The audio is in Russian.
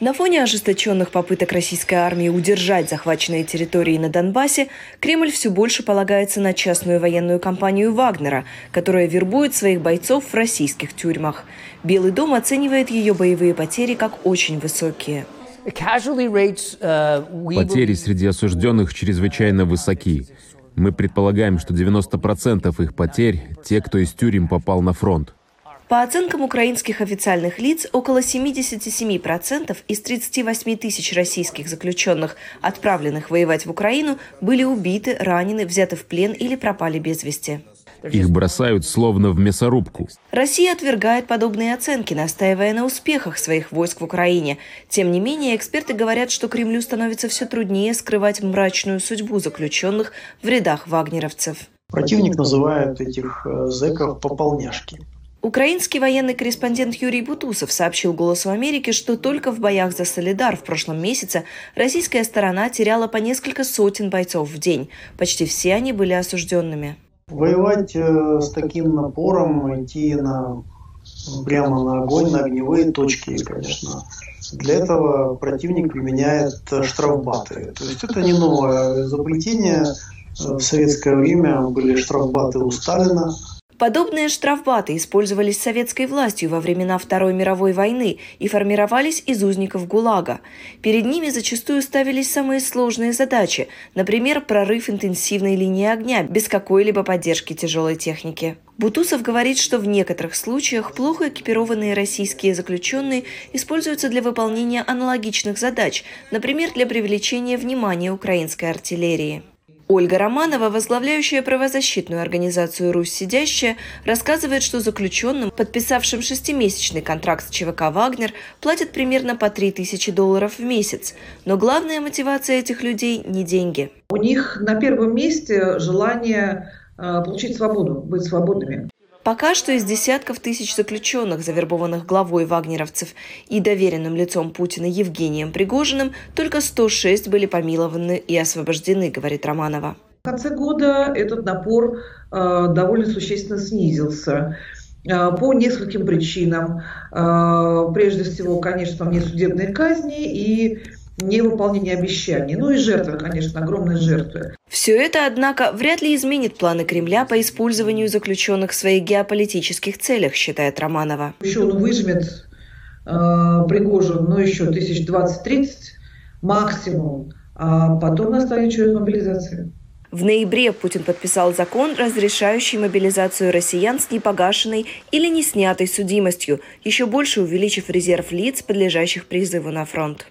На фоне ожесточенных попыток российской армии удержать захваченные территории на Донбассе, Кремль все больше полагается на частную военную компанию «Вагнера», которая вербует своих бойцов в российских тюрьмах. Белый дом оценивает ее боевые потери как очень высокие. Uh, потери среди осужденных чрезвычайно высоки. Мы предполагаем, что 90% их потерь – те, кто из тюрем попал на фронт. По оценкам украинских официальных лиц, около 77% из 38 тысяч российских заключенных, отправленных воевать в Украину, были убиты, ранены, взяты в плен или пропали без вести. Их бросают словно в мясорубку. Россия отвергает подобные оценки, настаивая на успехах своих войск в Украине. Тем не менее, эксперты говорят, что Кремлю становится все труднее скрывать мрачную судьбу заключенных в рядах вагнеровцев. Противник называет этих э, зэков пополняшки. Украинский военный корреспондент Юрий Бутусов сообщил «Голосу Америки», что только в боях за Солидар в прошлом месяце российская сторона теряла по несколько сотен бойцов в день. Почти все они были осужденными. Воевать э, с таким напором, идти на, прямо на огонь, на огневые точки, конечно, для этого противник применяет штрафбаты. То есть это не новое изобретение. В советское время были штрафбаты у Сталина, Подобные штрафбаты использовались советской властью во времена Второй мировой войны и формировались из узников ГУЛАГа. Перед ними зачастую ставились самые сложные задачи, например, прорыв интенсивной линии огня без какой-либо поддержки тяжелой техники. Бутусов говорит, что в некоторых случаях плохо экипированные российские заключенные используются для выполнения аналогичных задач, например, для привлечения внимания украинской артиллерии. Ольга Романова, возглавляющая правозащитную организацию «Русь сидящая», рассказывает, что заключенным, подписавшим шестимесячный контракт с ЧВК «Вагнер», платят примерно по 3000 долларов в месяц. Но главная мотивация этих людей – не деньги. У них на первом месте желание э, получить свободу, быть свободными. Пока что из десятков тысяч заключенных, завербованных главой вагнеровцев и доверенным лицом Путина Евгением Пригожиным, только 106 были помилованы и освобождены, говорит Романова. В конце года этот напор э, довольно существенно снизился э, по нескольким причинам. Э, прежде всего, конечно, внесудебные казни и невыполнение обещаний. Ну и жертвы, конечно, огромные жертвы. Все это, однако, вряд ли изменит планы Кремля по использованию заключенных в своих геополитических целях, считает Романова. Еще он выжмет э, Пригожин, ну еще тысяч двадцать-тридцать максимум, а потом настанет черед мобилизации. В ноябре Путин подписал закон, разрешающий мобилизацию россиян с непогашенной или не снятой судимостью, еще больше увеличив резерв лиц, подлежащих призыву на фронт.